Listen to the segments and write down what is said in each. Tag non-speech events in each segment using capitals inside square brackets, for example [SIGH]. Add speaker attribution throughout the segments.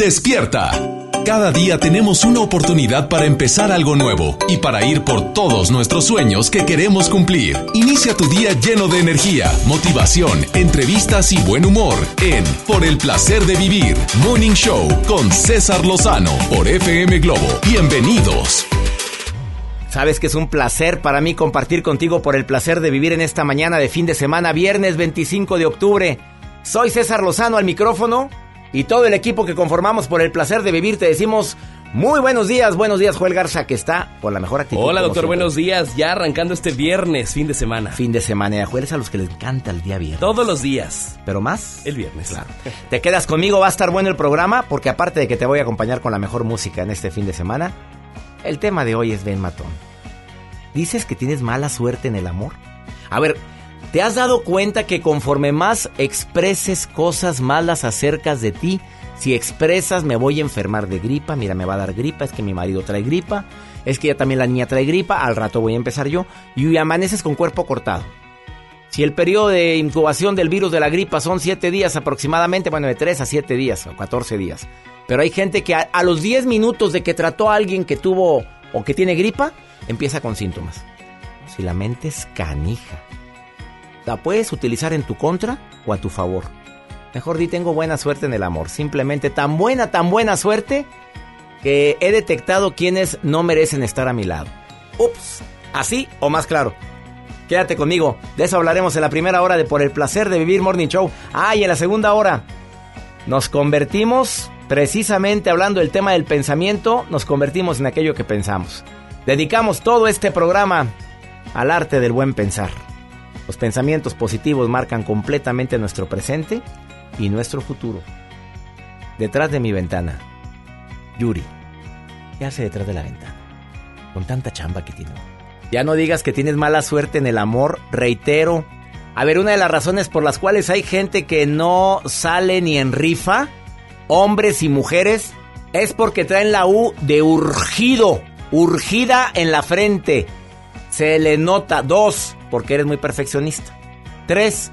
Speaker 1: Despierta. Cada día tenemos una oportunidad para empezar algo nuevo y para ir por todos nuestros sueños que queremos cumplir. Inicia tu día lleno de energía, motivación, entrevistas y buen humor en Por el placer de vivir, Morning Show con César Lozano por FM Globo. Bienvenidos.
Speaker 2: Sabes que es un placer para mí compartir contigo por el placer de vivir en esta mañana de fin de semana, viernes 25 de octubre. Soy César Lozano al micrófono y todo el equipo que conformamos por el placer de vivir te decimos muy buenos días, buenos días Joel Garza que está por la mejor actitud.
Speaker 3: Hola doctor, buenos días, ya arrancando este viernes, fin de semana.
Speaker 2: Fin de semana, y a Joel es a los que les encanta el día viernes.
Speaker 3: Todos los días.
Speaker 2: Pero más
Speaker 3: el viernes.
Speaker 2: Claro. te quedas conmigo, va a estar bueno el programa porque aparte de que te voy a acompañar con la mejor música en este fin de semana, el tema de hoy es Ben Matón. ¿Dices que tienes mala suerte en el amor? A ver, ¿te has dado cuenta que conforme más expreses cosas malas acerca de ti, si expresas me voy a enfermar de gripa, mira, me va a dar gripa, es que mi marido trae gripa, es que ya también la niña trae gripa, al rato voy a empezar yo, y amaneces con cuerpo cortado. Si el periodo de incubación del virus de la gripa son 7 días aproximadamente, bueno, de 3 a 7 días o 14 días. Pero hay gente que a, los 10 minutos de que trató a alguien que tuvo o que tiene gripa, empieza con síntomas. Si la mente es canija, la puedes utilizar en tu contra o a tu favor. Mejor di tengo buena suerte en el amor. Simplemente tan buena, tan buena suerte que he detectado quienes no merecen estar a mi lado. Ups, así o más claro. Quédate conmigo, de eso hablaremos en la primera hora de Por el placer de vivir Morning Show. Ah, y en la segunda hora nos convertimos, precisamente hablando del tema del pensamiento, nos convertimos en aquello que pensamos. Dedicamos todo este programa al arte del buen pensar. Los pensamientos positivos marcan completamente nuestro presente y nuestro futuro. Detrás de mi ventana, Yuri. ¿Qué hace detrás de la ventana? Con tanta chamba que tiene. Ya no digas que tienes mala suerte en el amor, reitero. A ver, una de las razones por las cuales hay gente que no sale ni en rifa, hombres y mujeres, es porque traen la U de urgido, urgida en la frente. Se le nota. Dos, porque eres muy perfeccionista. Tres,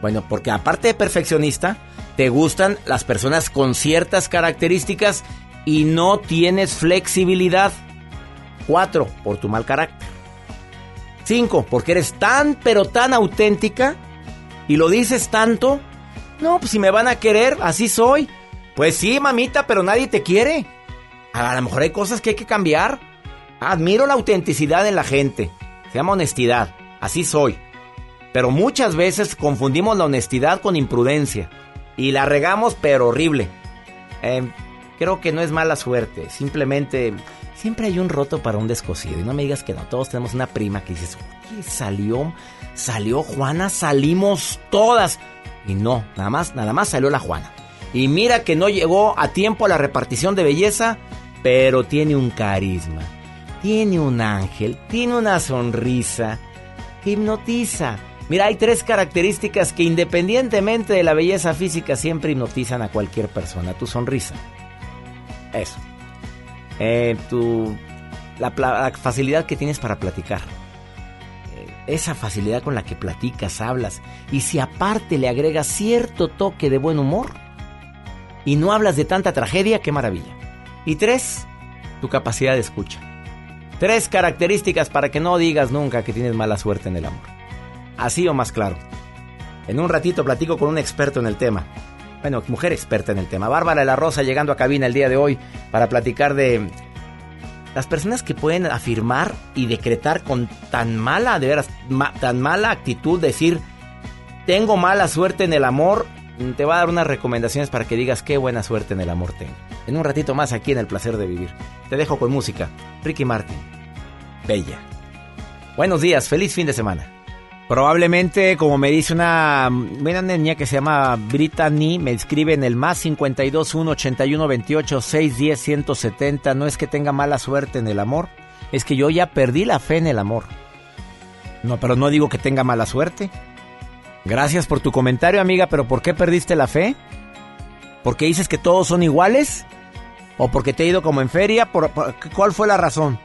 Speaker 2: bueno, porque aparte de perfeccionista, te gustan las personas con ciertas características y no tienes flexibilidad. Cuatro, por tu mal carácter. Cinco, porque eres tan pero tan auténtica y lo dices tanto. No, pues si me van a querer, así soy. Pues sí, mamita, pero nadie te quiere. A lo mejor hay cosas que hay que cambiar. Admiro la autenticidad en la gente. Se llama honestidad. Así soy. Pero muchas veces confundimos la honestidad con imprudencia. Y la regamos, pero horrible. Em, creo que no es mala suerte. Simplemente, siempre hay un roto para un descosido. Y no me digas que no. Todos tenemos una prima que dices, oye, salió, salió Juana, salimos todas. Y no, nada más, nada más salió la Juana. Y mira que no llegó a tiempo a la repartición de belleza, pero tiene un carisma. Tiene un ángel, tiene una sonrisa que hipnotiza. Mira, hay tres características que independientemente de la belleza física siempre hipnotizan a cualquier persona. Tu sonrisa. Eso. Eh, tu, la, facilidad que tienes para platicar. Eh, esa facilidad con la que platicas, hablas. Y si aparte le agregas cierto toque de buen humor y no hablas de tanta tragedia, qué maravilla. Y tres, tu capacidad de escucha. Tres características para que no digas nunca que tienes mala suerte en el amor así o más claro. En un ratito platico con un experto en el tema. Bueno, mujer experta en el tema. Bárbara de la Rosa llegando a cabina el día de hoy para platicar de las personas que pueden afirmar y decretar con tan mala, de veras, tan mala actitud, decir, tengo mala suerte en el amor, te va a dar unas recomendaciones para que digas qué buena suerte en el amor tengo. En un ratito más aquí en El Placer de Vivir. Te dejo con música. Ricky Martin. Bella. Buenos días, feliz fin de semana. Probablemente, como me dice una, buena niña que se llama Brittany, me escribe en el más 52 1 81 28 610 170. No es que tenga mala suerte en el amor, es que yo ya perdí la fe en el amor. No, pero no digo que tenga mala suerte. Gracias por tu comentario, amiga, pero ¿por qué perdiste la fe? ¿Porque dices que todos son iguales? ¿O porque te he ido como en feria? ¿Cuál fue la razón?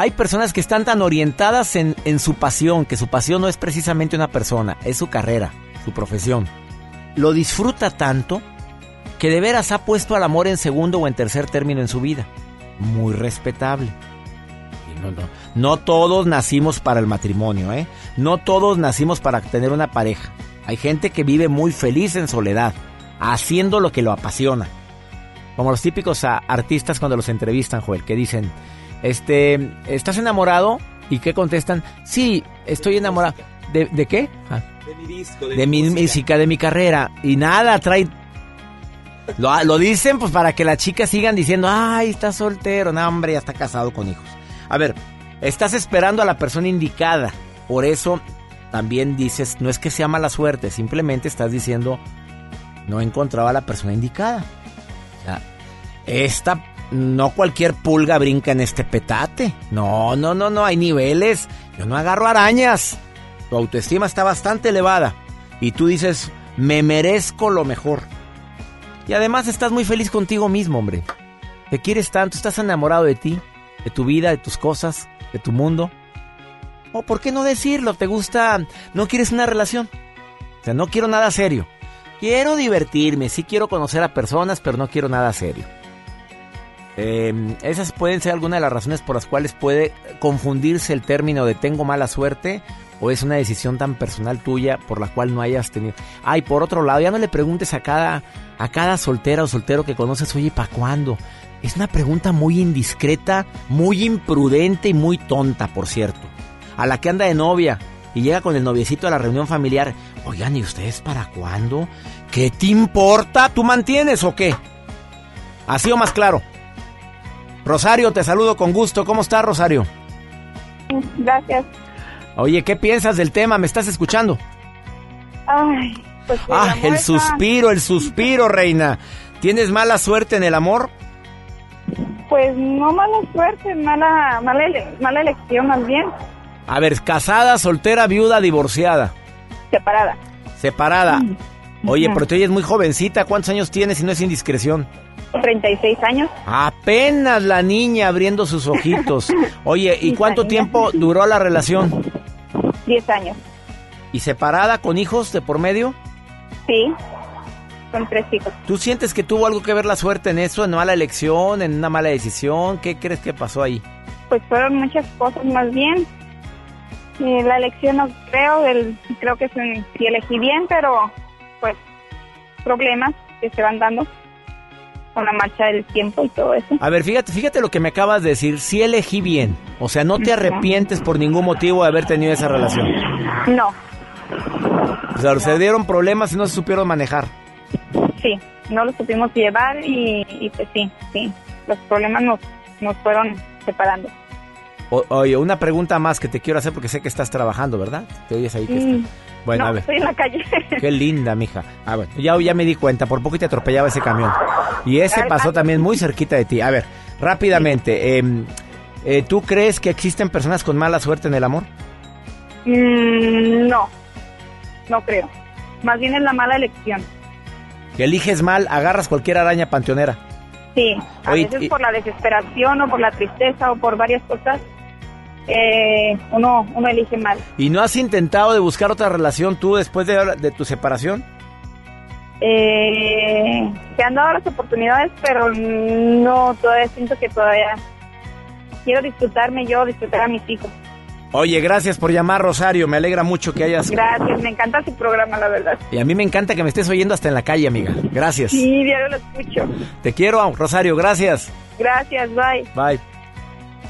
Speaker 2: hay personas que están tan orientadas en, su pasión, que su pasión no es precisamente una persona, es su carrera, su profesión. Lo disfruta tanto que de veras ha puesto al amor en segundo o en tercer término en su vida. Muy respetable. no, no, no todos nacimos para el matrimonio, ¿eh? No todos nacimos para tener una pareja. Hay gente que vive muy feliz en soledad, haciendo lo que lo apasiona. Como los típicos artistas cuando los entrevistan, Joel, que dicen, este, ¿estás enamorado? ¿Y qué contestan? Sí, estoy enamorado. ¿De, qué?
Speaker 3: Ah. De mi disco,
Speaker 2: de, mi, música, de mi carrera. Y nada, trae... Lo, lo, dicen pues para que las chicas sigan diciendo, ay, está soltero. No, hombre, ya está casado con hijos. A ver, estás esperando a la persona indicada. Por eso también dices, no es que sea mala suerte, simplemente estás diciendo, no encontraba a la persona indicada. Esta, no cualquier pulga brinca en este petate. No, no, no, no, hay niveles. Yo no agarro arañas. Tu autoestima está bastante elevada. Y tú dices, me merezco lo mejor. Y además estás muy feliz contigo mismo, hombre. Te quieres tanto, estás enamorado de ti, de tu vida, de tus cosas, de tu mundo. O por qué no decirlo, te gusta, no quieres una relación. O sea, no quiero nada serio. Quiero divertirme, sí quiero conocer a personas, pero no quiero nada serio. Em, esas pueden ser algunas de las razones por las cuales puede confundirse el término de tengo mala suerte o es una decisión tan personal tuya por la cual no hayas tenido. Ay, por otro lado, ya no le preguntes a cada, a cada soltera o soltero que conoces, oye, ¿para cuándo? Es una pregunta muy indiscreta, muy imprudente y muy tonta, por cierto a la que anda de novia y llega con el noviecito a la reunión familiar. Oigan, ¿y ustedes para cuándo? ¿Qué te importa? ¿Tú mantienes o qué? Así o más claro. Rosario, te saludo con gusto. ¿Cómo estás, Rosario?
Speaker 4: Gracias.
Speaker 2: Oye, ¿qué piensas del tema? ¿Me estás escuchando?
Speaker 4: Ay, pues
Speaker 2: ah, el suspiro, el suspiro, reina. ¿Tienes mala suerte en el amor?
Speaker 4: Pues no mala suerte, mala, mala, mala elección más bien.
Speaker 2: A ver, casada, soltera, viuda, divorciada.
Speaker 4: Separada.
Speaker 2: Separada. Mm. Oye, pero tú es muy jovencita. ¿Cuántos años tienes si no es indiscreción?
Speaker 4: 36 años.
Speaker 2: Apenas la niña abriendo sus ojitos. [LAUGHS] Oye, ¿y cuánto tiempo duró la relación?
Speaker 4: 10 años.
Speaker 2: ¿Y separada con hijos de por medio?
Speaker 4: Sí, con tres hijos.
Speaker 2: ¿Tú sientes que tuvo algo que ver la suerte en eso, en mala elección, en una mala decisión? ¿Qué crees que pasó ahí?
Speaker 4: Pues fueron muchas cosas más bien. La elección no creo, el, creo que sí elegí bien, pero pues problemas que se van dando con la marcha del tiempo y todo eso.
Speaker 2: A ver, fíjate, fíjate lo que me acabas de decir, sí elegí bien, o sea, no te arrepientes por ningún motivo de haber tenido esa relación.
Speaker 4: No.
Speaker 2: O sea, se dieron problemas y no se supieron manejar.
Speaker 4: Sí, no lo supimos llevar y, y pues sí, sí, los problemas nos, nos fueron separando
Speaker 2: oye, una pregunta más que te quiero hacer porque sé que estás trabajando, ¿verdad? Te oyes ahí que
Speaker 4: mm, Bueno, a ver. estoy en la calle.
Speaker 2: Qué linda, mija. A ver, ya, ya me di cuenta, por poco te atropellaba ese camión. Y ese pasó también muy cerquita de ti. A ver, rápidamente, em, eh, ¿tú crees que existen personas con mala suerte en el amor?
Speaker 4: Mm, no, no creo. Más bien es la mala elección.
Speaker 2: Que eliges mal, agarras cualquier araña panteonera.
Speaker 4: Sí, a veces por la desesperación o por la tristeza o por varias cosas eh, uno, uno elige mal.
Speaker 2: ¿Y no has intentado de buscar otra relación tú después de, tu separación?
Speaker 4: Eh, se han dado las oportunidades, pero no, todavía siento que todavía quiero disfrutarme yo, disfrutar a mis hijos.
Speaker 2: Oye, gracias por llamar, Rosario. Me alegra mucho que hayas.
Speaker 4: Gracias, me encanta su programa, la verdad.
Speaker 2: Y a mí me encanta que me estés oyendo hasta en la calle, amiga. Gracias.
Speaker 4: Sí, diario lo escucho.
Speaker 2: Te quiero, Rosario. Gracias.
Speaker 4: Gracias, bye.
Speaker 2: Bye.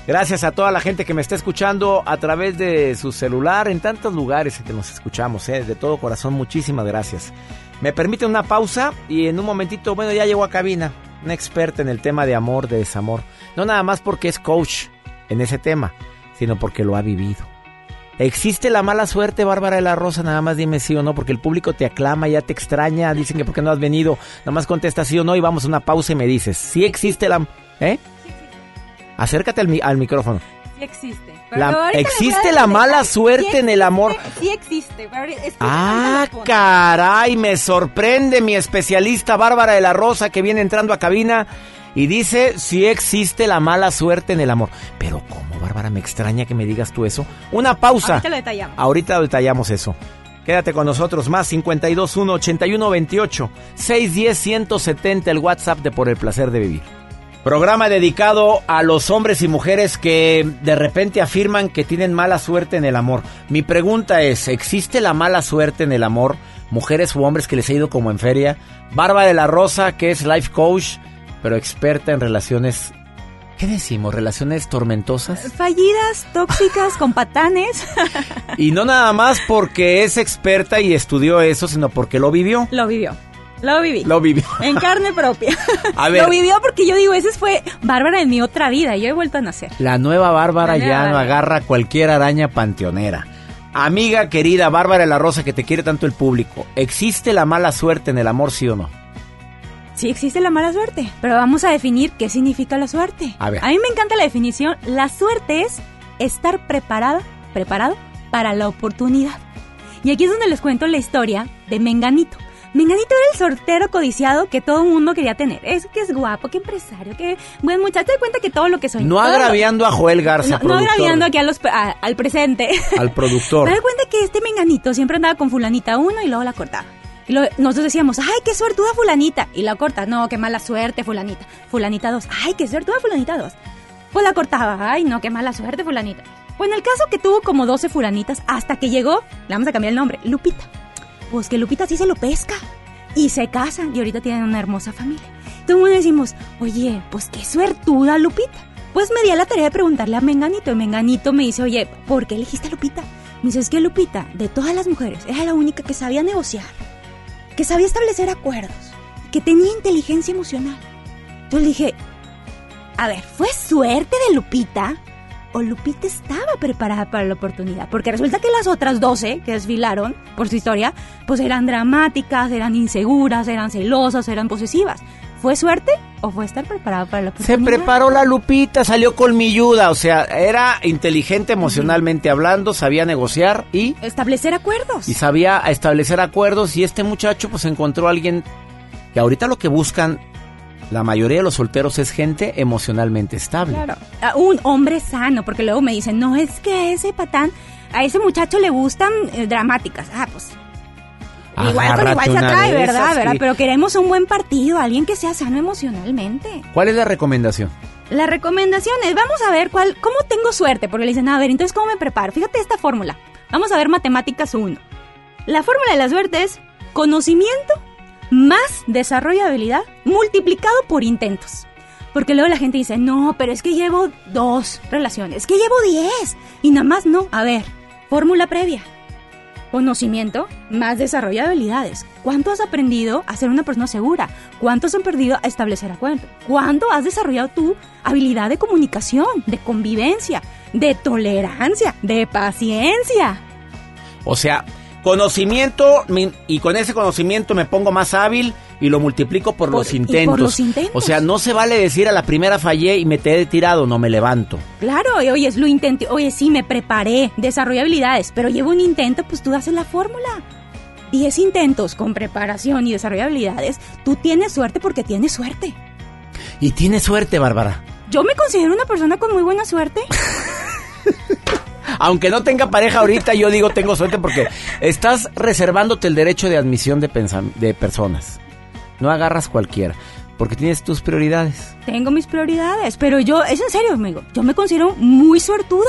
Speaker 2: Gracias a toda la gente que me está escuchando a través de su celular en tantos lugares que nos escuchamos, ¿eh? de todo corazón, muchísimas gracias. Me permite una pausa y en un momentito, bueno, ya llegó a cabina, una experta en el tema de amor, de desamor. No nada más porque es coach en ese tema, sino porque lo ha vivido. ¿Existe la mala suerte, Bárbara de la Rosa? Nada más dime sí o no, porque el público te aclama, ya te extraña, dicen que porque no has venido, nada más contesta sí o no y vamos a una pausa y me dices, ¿sí existe la... ¿Eh? Acércate al, micrófono.
Speaker 5: Sí existe.
Speaker 2: ¿Existe la mala suerte en el amor?
Speaker 5: Sí existe.
Speaker 2: ah, caray, me sorprende mi especialista Bárbara de la Rosa que viene entrando a cabina y dice, sí existe la mala suerte en el amor. Pero ¿cómo, Bárbara? Me extraña que me digas tú eso. Una pausa.
Speaker 5: Ahorita lo detallamos.
Speaker 2: Ahorita detallamos eso. Quédate con nosotros más 521 8128 610 170 el WhatsApp de Por el placer de vivir. Programa dedicado a los hombres y mujeres que de repente afirman que tienen mala suerte en el amor. Mi pregunta es, ¿existe la mala suerte en el amor? Mujeres u hombres que les ha ido como en feria. Bárbara de la Rosa, que es life coach, pero experta en relaciones ¿Qué decimos? ¿Relaciones tormentosas?
Speaker 5: Fallidas, tóxicas, con patanes.
Speaker 2: y no nada más porque es experta y estudió eso, sino porque lo vivió.
Speaker 5: Lo vivió. Lo viví.
Speaker 2: Lo vivió.
Speaker 5: En carne propia.
Speaker 2: A [LAUGHS] ver.
Speaker 5: Lo vivió porque yo digo, ese fue Bárbara en mi otra vida. Yo he vuelto a nacer.
Speaker 2: La nueva Bárbara
Speaker 5: La nueva
Speaker 2: ya no agarra cualquier araña panteonera. Amiga querida Bárbara de la Rosa que te quiere tanto el público, ¿existe la mala suerte en el amor, sí o no?
Speaker 5: Sí existe la mala suerte, pero vamos a definir qué significa la suerte.
Speaker 2: A ver.
Speaker 5: mí me encanta la definición. La suerte es estar preparada, preparado para la oportunidad. Y aquí es donde les cuento la historia de Menganito. Menganito era el sortero codiciado que todo el mundo quería tener. Es que es guapo, que empresario, que buen muchacho. Te cuenta que todo lo que soy.
Speaker 2: No
Speaker 5: lo-
Speaker 2: agraviando a Joel Garza,
Speaker 5: no, no agraviando aquí a los, a- al presente.
Speaker 2: al productor. [LAUGHS]
Speaker 5: Me doy cuenta que este menganito siempre andaba con fulanita uno y luego la cortaba. Y lo- nosotros decíamos, ay, qué suertuda fulanita. Y la corta, no, qué mala suerte fulanita. Fulanita dos, ay, qué suertuda fulanita dos. Pues la cortaba, ay, no, qué mala suerte fulanita. Pues en el caso que tuvo como 12 fulanitas hasta que llegó, le vamos a cambiar el nombre, Lupita. Pues que Lupita sí se lo pesca. Y se casan y ahorita tienen una hermosa familia. Mundo decimos, oye, pues qué suertuda Lupita. Pues me di a la tarea de preguntarle a Menganito. Y Menganito me dice, oye, ¿por qué elegiste a Lupita? Me dice, es que Lupita, de todas las mujeres, era la única que sabía negociar, que sabía establecer acuerdos, que tenía inteligencia emocional. Entonces dije, a ver, ¿fue suerte de Lupita? ¿O Lupita estaba preparada para la oportunidad? Porque resulta que las otras 12 que desfilaron por su historia, pues eran dramáticas, eran inseguras, eran celosas, eran posesivas. ¿Fue suerte o fue estar preparada para la
Speaker 2: Se
Speaker 5: oportunidad?
Speaker 2: preparó la Lupita, salió colmilluda, o sea, era inteligente emocionalmente hablando, sabía negociar y,
Speaker 5: Establecer acuerdos.
Speaker 2: y sabía establecer acuerdos y este muchacho pues encontró a alguien que ahorita lo que buscan la mayoría de los solteros es gente emocionalmente estable.
Speaker 5: Claro. A un hombre sano, porque luego me dicen, no, es que ese patán, a ese muchacho le gustan eh, dramáticas. Ah, pues. Igual con
Speaker 2: Agárrate
Speaker 5: igual se atrae, ¿verdad?
Speaker 2: esas,
Speaker 5: ¿verdad?
Speaker 2: sí.
Speaker 5: Pero queremos un buen partido, alguien que sea sano emocionalmente.
Speaker 2: ¿Cuál es la recomendación?
Speaker 5: La recomendación es, vamos a ver cuál, cómo tengo suerte, porque le dicen, a ver, entonces, ¿cómo me preparo? Fíjate esta fórmula. Vamos a ver matemáticas 1. La fórmula de la suerte es conocimiento más desarrollo de habilidad multiplicado por intentos. Porque luego la gente dice, no, pero es que llevo dos relaciones, es que llevo diez. Y nada más no. A ver, fórmula previa. Conocimiento más desarrollo de habilidades. ¿Cuánto has aprendido a ser una persona segura? ¿Cuánto has aprendido a establecer acuerdos? ¿Cuánto has desarrollado tu habilidad de comunicación, de convivencia, de tolerancia, de paciencia?
Speaker 2: O sea, conocimiento mi- y con ese conocimiento me pongo más hábil y lo multiplico por,
Speaker 5: Por-
Speaker 2: los
Speaker 5: y por
Speaker 2: intentos.
Speaker 5: los intentos.
Speaker 2: O sea, no se vale decir a la primera fallé y me te he tirado, no me levanto.
Speaker 5: Claro, oye, es lo intenté, oye, sí, me preparé, desarrollé habilidades, pero llevo un intento, pues tú haces la fórmula. Diez intentos con preparación y desarrollo de habilidades, tú tienes suerte porque tienes suerte.
Speaker 2: Y tienes suerte, Bárbara.
Speaker 5: Yo me considero una persona con muy buena suerte. [LAUGHS]
Speaker 2: Aunque no tenga pareja ahorita, yo digo tengo suerte porque estás reservándote el derecho de admisión de, de personas. No agarras cualquiera, porque tienes tus prioridades.
Speaker 5: Tengo mis prioridades, pero yo, es en serio, amigo, yo me considero muy suertuda.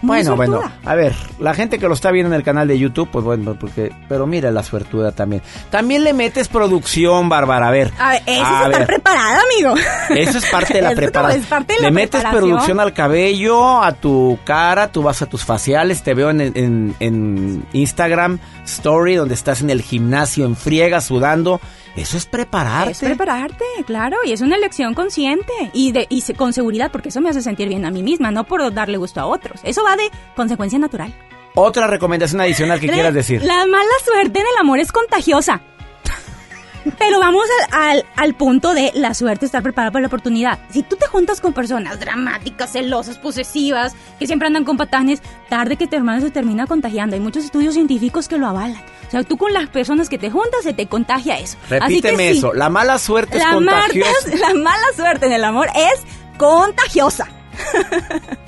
Speaker 5: Muy
Speaker 2: Bueno,
Speaker 5: suertuda.
Speaker 2: bueno, a ver, la gente que lo está viendo en el canal de YouTube, pues bueno, porque, pero mira la suertuda también. También le metes producción, Bárbara, a ver.
Speaker 5: A ver, eso
Speaker 2: A
Speaker 5: es estar
Speaker 2: ver.
Speaker 5: preparada, amigo.
Speaker 2: Eso es parte de la [LAUGHS] preparación. Le metes producción al cabello, a tu cara, tú vas a tus faciales, te veo en, en- en Instagram Story, donde estás en el gimnasio en friega, sudando. Eso es prepararte.
Speaker 5: Es prepararte, claro, y es una elección consciente y de y con seguridad, porque eso me hace sentir bien a mí misma, no por darle gusto a otros. Eso va de consecuencia natural.
Speaker 2: Otra recomendación adicional que
Speaker 5: La-
Speaker 2: quieras decir.
Speaker 5: La mala suerte en el amor es contagiosa. Pero vamos al, al- al punto de la suerte, estar preparada para la oportunidad. Si tú te juntas con personas dramáticas, celosas, posesivas, que siempre andan con patanes, tarde que tu hermano se termina contagiando. Hay muchos estudios científicos que lo avalan. O sea, tú con las personas que te juntas se te contagia eso. Así que
Speaker 2: Repíteme
Speaker 5: sí,
Speaker 2: eso. La mala suerte es
Speaker 5: la,
Speaker 2: contagiosa. [LAUGHS]
Speaker 5: la mala suerte en el amor es contagiosa.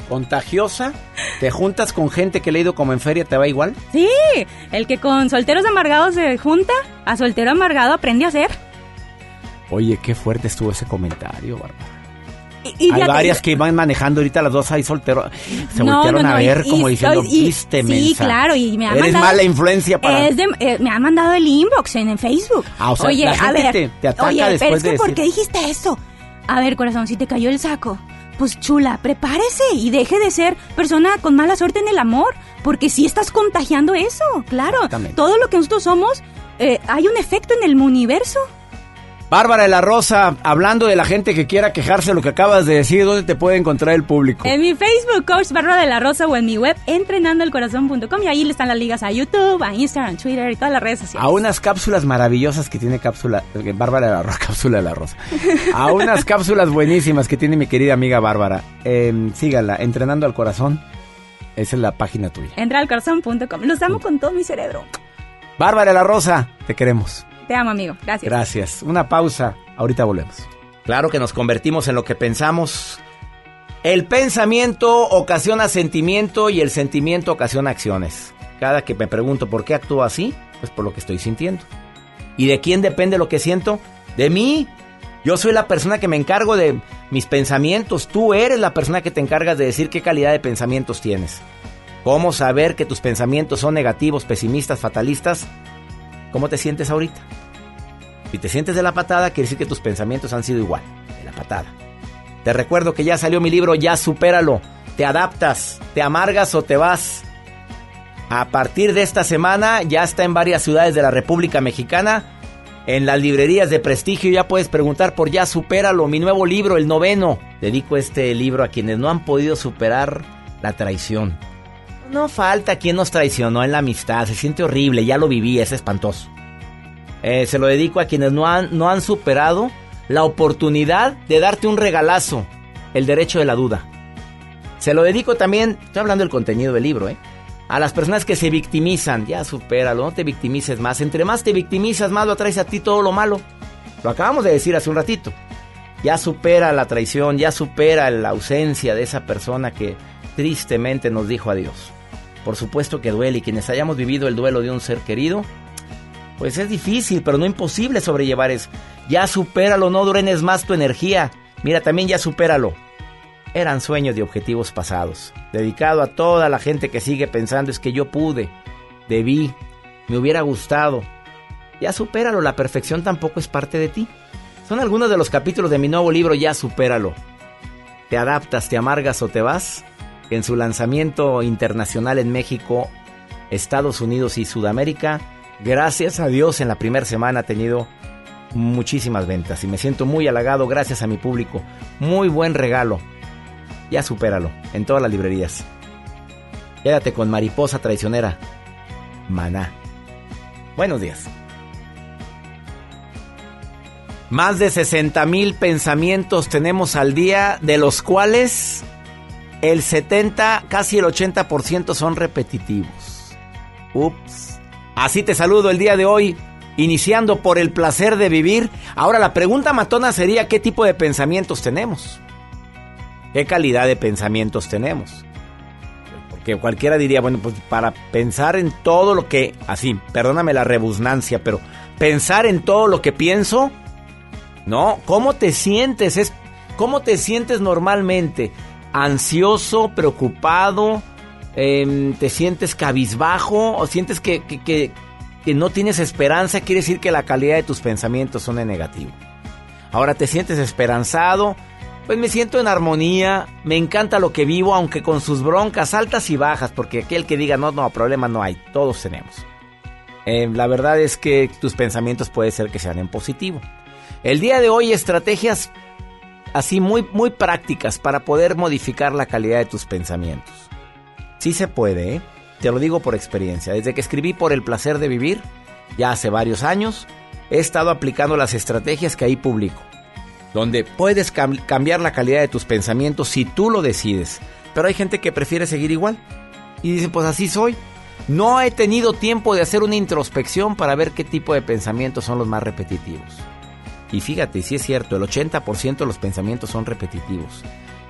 Speaker 2: ¿Contagiosa? ¿Te juntas con gente que le ha ido como en feria, te va igual?
Speaker 5: Sí, el que con solteros amargados se junta, a soltero amargado aprende a ser.
Speaker 2: Oye, qué fuerte estuvo ese comentario, Bárbara.
Speaker 5: Y- y
Speaker 2: hay varias que van manejando ahorita las dos ahí solteros. Se
Speaker 5: No,
Speaker 2: voltearon
Speaker 5: no, no,
Speaker 2: a
Speaker 5: y-
Speaker 2: ver como
Speaker 5: y
Speaker 2: diciendo,
Speaker 5: estoy- y-
Speaker 2: viste,
Speaker 5: Sí, claro, y me ha
Speaker 2: Eres
Speaker 5: mandado...
Speaker 2: mala influencia para...
Speaker 5: Es de- eh, me han mandado el inbox en, en Facebook.
Speaker 2: Ah, o sea,
Speaker 5: oye,
Speaker 2: la
Speaker 5: a ver,
Speaker 2: te- te ataca
Speaker 5: oye, pero es que
Speaker 2: de
Speaker 5: ¿por
Speaker 2: decir-
Speaker 5: qué dijiste eso? A ver, corazón, si te cayó el saco, pues chula, prepárese y deje de ser persona con mala suerte en el amor, porque si estás contagiando eso, claro. Todo lo que nosotros somos, eh, hay un efecto en el universo.
Speaker 2: Bárbara de la Rosa, hablando de la gente que quiera quejarse de lo que acabas de decir, ¿dónde te puede encontrar el público?
Speaker 5: En mi Facebook, Coach Bárbara de la Rosa, o en mi web, entrenandoelcorazón.com, y ahí le están las ligas a YouTube, a Instagram, Twitter y todas las redes sociales.
Speaker 2: A unas cápsulas maravillosas que tiene cápsula, eh, Bárbara de la Rosa, [LAUGHS] cápsula de la Rosa. A unas cápsulas buenísimas que tiene mi querida amiga Bárbara. Eh, sígala, Entrenando al Corazón. Esa es la página tuya.
Speaker 5: Entraalcorazón.com. Los amo con todo mi cerebro.
Speaker 2: Bárbara de la Rosa, te queremos.
Speaker 5: Te amo, amigo. Gracias.
Speaker 2: Gracias. Una pausa. Ahorita volvemos. Claro que nos convertimos en lo que pensamos. El pensamiento ocasiona sentimiento y el sentimiento ocasiona acciones. Cada que me pregunto por qué actúo así, pues por lo que estoy sintiendo. ¿Y de quién depende lo que siento? De mí. Yo soy la persona que me encargo de mis pensamientos. Tú eres la persona que te encargas de decir qué calidad de pensamientos tienes. ¿Cómo saber que tus pensamientos son negativos, pesimistas, fatalistas? ¿Cómo te sientes ahorita? Si te sientes de la patada, quiere decir que tus pensamientos han sido igual, de la patada. Te recuerdo que ya salió mi libro, ya supéralo. Te adaptas, te amargas o te vas. A partir de esta semana ya está en varias ciudades de la República Mexicana. En las librerías de prestigio ya puedes preguntar por Ya Supéralo, mi nuevo libro, el noveno. Dedico este libro a quienes no han podido superar la traición. No falta quien nos traicionó en la amistad, se siente horrible, ya lo viví, es espantoso. Eh, se lo dedico a quienes no han, no han superado la oportunidad de darte un regalazo, el derecho de la duda. Se lo dedico también, estoy hablando del contenido del libro, ¿eh? A las personas que se victimizan, ya supéralo, no te victimices más. Entre más te victimizas, más lo atraes a ti todo lo malo. Lo acabamos de decir hace un ratito. Ya supera la traición, ya supera la ausencia de esa persona que tristemente nos dijo adiós. Por supuesto que duele y quienes hayamos vivido el duelo de un ser querido, pues es difícil, pero no imposible sobrellevar eso. Ya supéralo, no drenes más tu energía. Mira, también ya supéralo. Eran sueños y objetivos pasados. Dedicado a toda la gente que sigue pensando es que yo pude, debí, me hubiera gustado. Ya supéralo, la perfección tampoco es parte de ti. Son algunos de los capítulos de mi nuevo libro Ya supéralo. ¿Te adaptas, te amargas o te vas? En su lanzamiento internacional en México, Estados Unidos y Sudamérica, gracias a Dios en la primera semana ha tenido muchísimas ventas y me siento muy halagado gracias a mi público. Muy buen regalo. Ya supéralo en todas las librerías. Quédate con Mariposa Traicionera. Maná. Buenos días. Más de 60 mil pensamientos tenemos al día, de los cuales el 70, casi el 80% son repetitivos. Ups. Así te saludo el día de hoy, iniciando por el placer de vivir. Ahora la pregunta matona sería, ¿qué tipo de pensamientos tenemos? ¿Qué calidad de pensamientos tenemos? Porque cualquiera diría, bueno, pues para pensar en todo lo que, así, perdóname la rebusnancia, pero pensar en todo lo que pienso, no, ¿cómo te sientes? Es, ¿Cómo te sientes normalmente? ¿Ansioso, preocupado? Em, ¿Te sientes cabizbajo? ¿O sientes que, que, que, no tienes esperanza? Quiere decir que la calidad de tus pensamientos son en negativo. Ahora te sientes esperanzado, pues me siento en armonía, me encanta lo que vivo, aunque con sus broncas altas y bajas, porque aquel que diga no, no, problema no hay, todos tenemos. Eh, la verdad es que tus pensamientos puede ser que sean en positivo. El día de hoy estrategias así muy, muy prácticas para poder modificar la calidad de tus pensamientos. Sí se puede, ¿eh? te lo digo por experiencia. Desde que escribí por el placer de vivir, ya hace varios años, he estado aplicando las estrategias que ahí publico donde puedes cam cambiar la calidad de tus pensamientos si tú lo decides. Pero hay gente que prefiere seguir igual. Y dice, pues así soy. No he tenido tiempo de hacer una introspección para ver qué tipo de pensamientos son los más repetitivos. Y fíjate, si es cierto, el 80% de los pensamientos son repetitivos.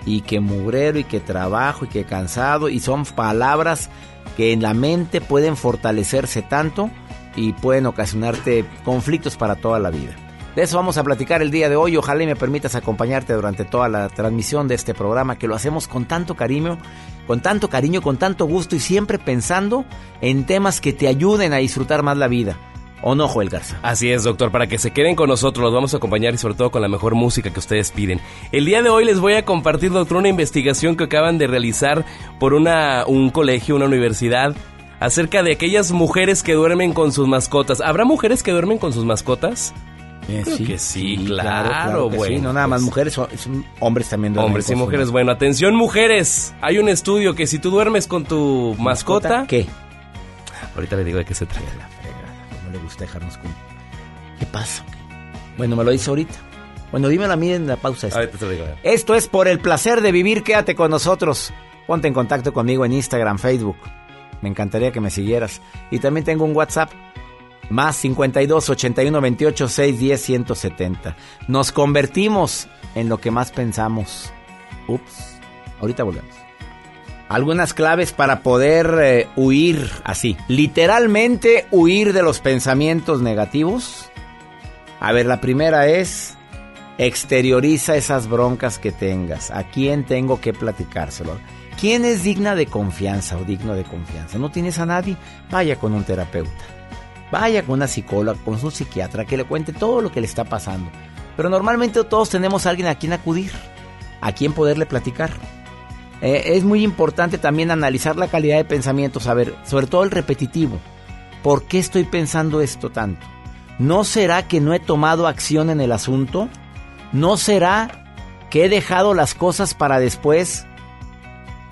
Speaker 2: y que mugrero y que trabajo y que cansado y son palabras que en la mente pueden fortalecerse tanto y pueden ocasionarte conflictos para toda la vida. De eso vamos a platicar el día de hoy. Ojalá y me permitas acompañarte durante toda la transmisión de este programa que lo hacemos con tanto cariño, con tanto cariño, con tanto gusto y siempre pensando en temas que te ayuden a disfrutar más la vida. ¿O no, Joel Garza?
Speaker 3: Así es, doctor, para que se queden con nosotros, los vamos a acompañar y sobre todo con la mejor música que ustedes piden. El día de hoy les voy a compartir, doctor, una investigación que acaban de realizar por una, un colegio, una universidad, acerca de aquellas mujeres que duermen con sus mascotas. ¿Habrá mujeres que duermen con sus mascotas?
Speaker 2: Eh,
Speaker 3: Creo que sí, claro,
Speaker 2: que
Speaker 3: bueno,
Speaker 2: sí. No nada más mujeres, son- hombres también. duermen
Speaker 3: Hombres y mujeres, bueno, atención mujeres. Hay un estudio que si tú duermes con tu mascota...
Speaker 2: ¿Qué?
Speaker 3: Ahorita le digo de qué se trata.
Speaker 2: No le gusta dejarnos con... ¿Qué pasa? Bueno, me lo dice ahorita. Bueno, dímelo a mí en la pausa. esta.
Speaker 3: Ahorita te lo digo.
Speaker 2: Esto es por el placer de vivir. Quédate con nosotros. Ponte en contacto conmigo en Instagram, Facebook. Me encantaría que me siguieras. Y también tengo un WhatsApp. Más 52 81 28 610 170. Nos convertimos en lo que más pensamos. Ups. Ahorita volvemos. Algunas claves para poder eh, huir así. Literalmente huir de los pensamientos negativos. A ver, la primera es exterioriza esas broncas que tengas. ¿A quién tengo que platicárselo? ¿Quién es digna de confianza o digno de confianza? ¿No tienes a nadie? Vaya con un terapeuta. Vaya con una psicóloga, con su psiquiatra, que le cuente todo lo que le está pasando. Pero normalmente todos tenemos a alguien a quien acudir, a quien poderle platicar. Eh, es muy importante también analizar la calidad de pensamiento, saber, sobre todo el repetitivo. ¿Por qué estoy pensando esto tanto? ¿No será que no he tomado acción en el asunto? ¿No será que he dejado las cosas para después?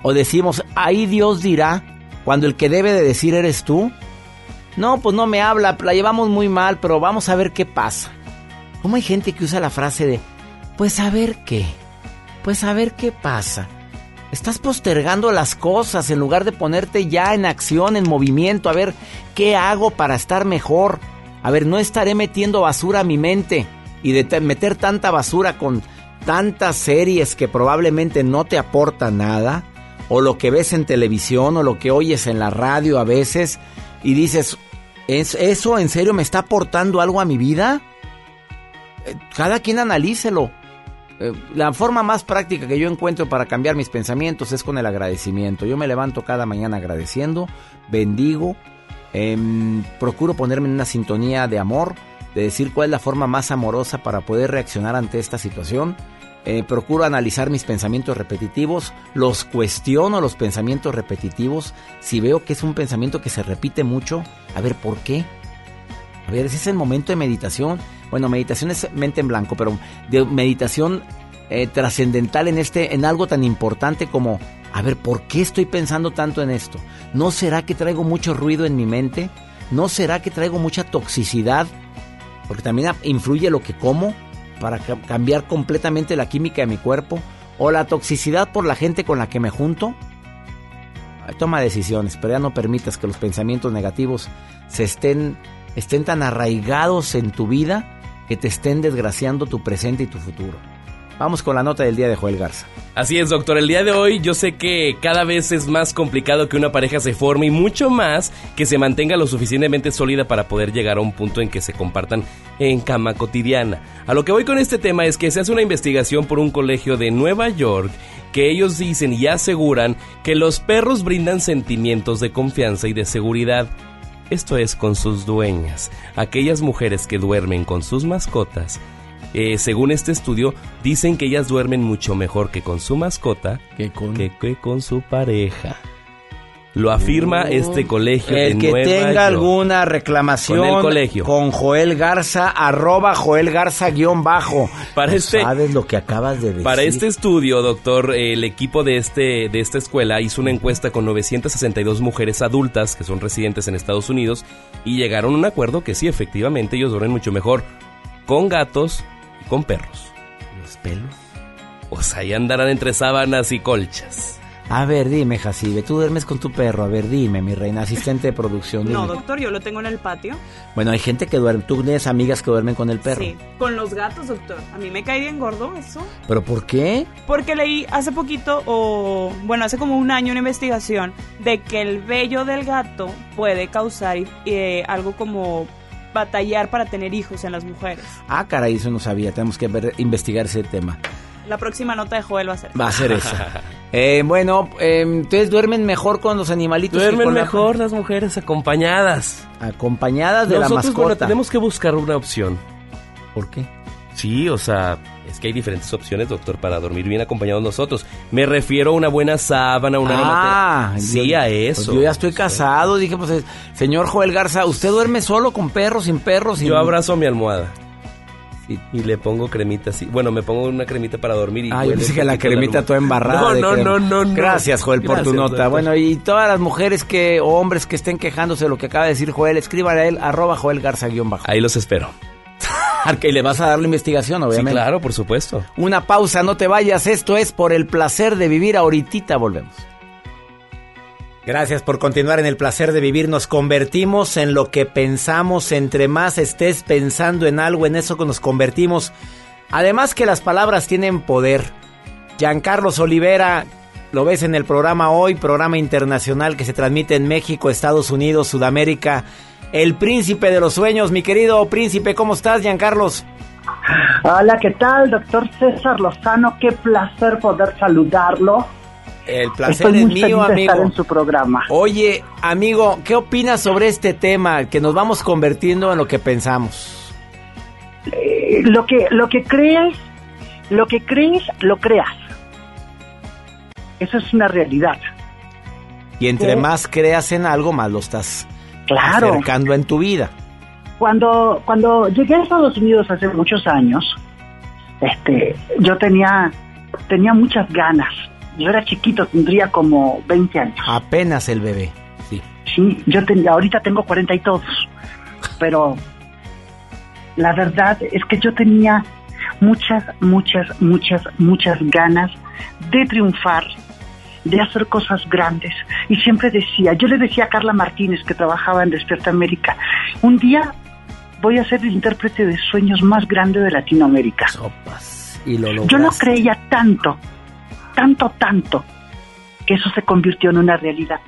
Speaker 2: ¿O decimos, ahí Dios dirá, cuando el que debe de decir eres tú? No, pues no me habla, la llevamos muy mal, pero vamos a ver qué pasa. ¿Cómo hay gente que usa la frase de, pues a ver qué? Pues a ver qué pasa. Estás postergando las cosas en lugar de ponerte ya en acción, en movimiento, a ver qué hago para estar mejor. A ver, no estaré metiendo basura a mi mente y de te- meter tanta basura con tantas series que probablemente no te aportan nada, o lo que ves en televisión, o lo que oyes en la radio a veces, y dices, ¿es, ¿eso en serio me está aportando algo a mi vida? Eh, Cada quien analícelo. Eh, La forma más práctica que yo encuentro para cambiar mis pensamientos es con el agradecimiento. Yo me levanto cada mañana agradeciendo, bendigo, em, procuro ponerme en una sintonía de amor, de decir cuál es la forma más amorosa para poder reaccionar ante esta situación. Eh, procuro analizar mis pensamientos repetitivos, los cuestiono los pensamientos repetitivos. Si veo que es un pensamiento que se repite mucho, a ver por qué. A ver, ese es el momento de meditación. Bueno, meditación es mente en blanco, pero de meditación eh, trascendental en este, en algo tan importante como, a ver, ¿por qué estoy pensando tanto en esto? ¿No será que traigo mucho ruido en mi mente? ¿No será que traigo mucha toxicidad? Porque también influye lo que como para ca- cambiar completamente la química de mi cuerpo. O la toxicidad por la gente con la que me junto. Toma decisiones, pero ya no permitas que los pensamientos negativos se estén, estén tan arraigados en tu vida que te estén desgraciando tu presente y tu futuro. Vamos con la nota del día de Joel Garza.
Speaker 3: Así es, doctor. El día de hoy yo sé que cada vez es más complicado que una pareja se forme y mucho más que se mantenga lo suficientemente sólida para poder llegar a un punto en que se compartan en cama cotidiana. A lo que voy con este tema es que se hace una investigación por un colegio de Nueva York que ellos dicen y aseguran que los perros brindan sentimientos de confianza y de seguridad. Esto es con sus dueñas, aquellas mujeres que duermen con sus mascotas. eh, según este estudio, dicen que ellas duermen mucho mejor que con su mascota
Speaker 2: Que con-
Speaker 3: que, que con su pareja. Lo afirma este colegio
Speaker 2: El que
Speaker 3: Nueva
Speaker 2: tenga
Speaker 3: York.
Speaker 2: alguna reclamación
Speaker 3: Con el colegio.
Speaker 2: con Joel Garza, arroba Joel Garza guion bajo.
Speaker 3: Para
Speaker 2: No
Speaker 3: este-
Speaker 2: ¿Sabes lo que acabas de decir?
Speaker 3: Para este estudio, doctor, el equipo de, este, de esta escuela hizo una encuesta con 962 mujeres adultas que son residentes en Estados Unidos y llegaron a un acuerdo que sí, efectivamente, ellos duermen mucho mejor con gatos y con perros.
Speaker 2: Los pelos.
Speaker 3: O sea, ahí andarán entre sábanas y colchas.
Speaker 2: A ver, dime, Jacibe, tú duermes con tu perro. A ver, dime, mi reina, asistente de producción.
Speaker 6: No, doctor, yo lo tengo en el patio.
Speaker 2: Bueno, hay gente que duerme. Tú tienes amigas que duermen con el perro.
Speaker 6: Sí, con los gatos, doctor. A mí me cae bien gordo eso.
Speaker 2: ¿Pero por qué?
Speaker 6: Porque leí hace poquito, o bueno, hace como un año una investigación de que el vello del gato puede causar eh, algo como batallar para tener hijos en las mujeres.
Speaker 2: Ah, caray, eso no sabía. Tenemos que ver- investigar ese tema.
Speaker 6: La próxima nota de Joel va a ser.
Speaker 2: Va a ser esa. [LAUGHS] Eh, bueno, eh, entonces duermen mejor con los animalitos. que
Speaker 3: Duermen
Speaker 2: la-
Speaker 3: mejor las mujeres acompañadas.
Speaker 2: acompañadas de
Speaker 3: Nosotros,
Speaker 2: la
Speaker 3: bueno,
Speaker 2: mascota.
Speaker 3: tenemos que buscar una opción.
Speaker 2: ¿Por qué?
Speaker 3: Sí, o sea, es que hay diferentes opciones, doctor, para dormir bien acompañados nosotros. Me refiero a una buena sábana, una
Speaker 2: ah,
Speaker 3: aromatera- Sí,
Speaker 2: yo-
Speaker 3: a
Speaker 2: pues
Speaker 3: eso.
Speaker 2: yo ya estoy
Speaker 3: Sí.
Speaker 2: casado. Dije, pues, eh, señor Joel Garza, ¿usted duerme solo con perros, sin perros? Sin...
Speaker 3: Yo abrazo a mi almohada
Speaker 2: Sí.
Speaker 3: y le pongo cremita así. Bueno, me pongo una cremita para dormir y
Speaker 2: Ah, yo pensé que la cremita toda embarrada.
Speaker 3: No, no, no, no, no.
Speaker 2: Gracias, Joel, por tu nota.
Speaker 3: doctor.
Speaker 2: Bueno, y todas las mujeres que, o hombres que estén quejándose de lo que acaba de decir Joel, escriban a él, arroba Joel Garza guion bajo.
Speaker 3: Ahí los espero. [LAUGHS]
Speaker 2: Y le vas a dar la investigación,
Speaker 3: Sí,
Speaker 2: obviamente.
Speaker 3: claro, por supuesto.
Speaker 2: Una pausa, no te vayas. Esto es por el placer de vivir. Ahorita volvemos. Gracias por continuar en el placer de vivir. Nos convertimos en lo que pensamos. Entre más estés pensando en algo, en eso que nos convertimos. Además que las palabras tienen poder. Giancarlos Olivera, lo ves en el programa hoy, programa internacional que se transmite en México, Estados Unidos, Sudamérica. El príncipe de los sueños, mi querido príncipe, ¿cómo estás, Giancarlos?
Speaker 7: Hola, ¿qué tal, doctor César Lozano? Qué placer poder saludarlo.
Speaker 2: El placer
Speaker 7: Estoy
Speaker 2: es
Speaker 7: muy
Speaker 2: mío,
Speaker 7: feliz de
Speaker 2: amigo.
Speaker 7: estar en su programa.
Speaker 2: Oye, amigo, ¿qué opinas sobre este tema que nos vamos convirtiendo en lo que pensamos?
Speaker 7: Eh, lo que lo que crees, lo que crees, lo creas. Eso es una realidad.
Speaker 2: Y entre más creas en algo, más lo estás
Speaker 7: Claro.
Speaker 2: acercando en tu vida.
Speaker 7: Cuando cuando llegué a Estados Unidos hace muchos años, este, yo tenía tenía muchas ganas. Yo era chiquito, tendría como 20 años.
Speaker 2: Apenas el bebé. Sí.
Speaker 7: Sí, yo tenía, ahorita tengo 40 y todos, pero la verdad es que yo tenía muchas, muchas, muchas, muchas ganas de triunfar, de hacer cosas grandes. Y siempre decía, yo le decía a Carla Martínez, que trabajaba en Despierta América, un día voy a ser el intérprete de sueños más grande de Latinoamérica.
Speaker 2: Sopas. Y lo
Speaker 7: Yo no creía tanto, tanto, tanto, que eso se convirtió en una realidad.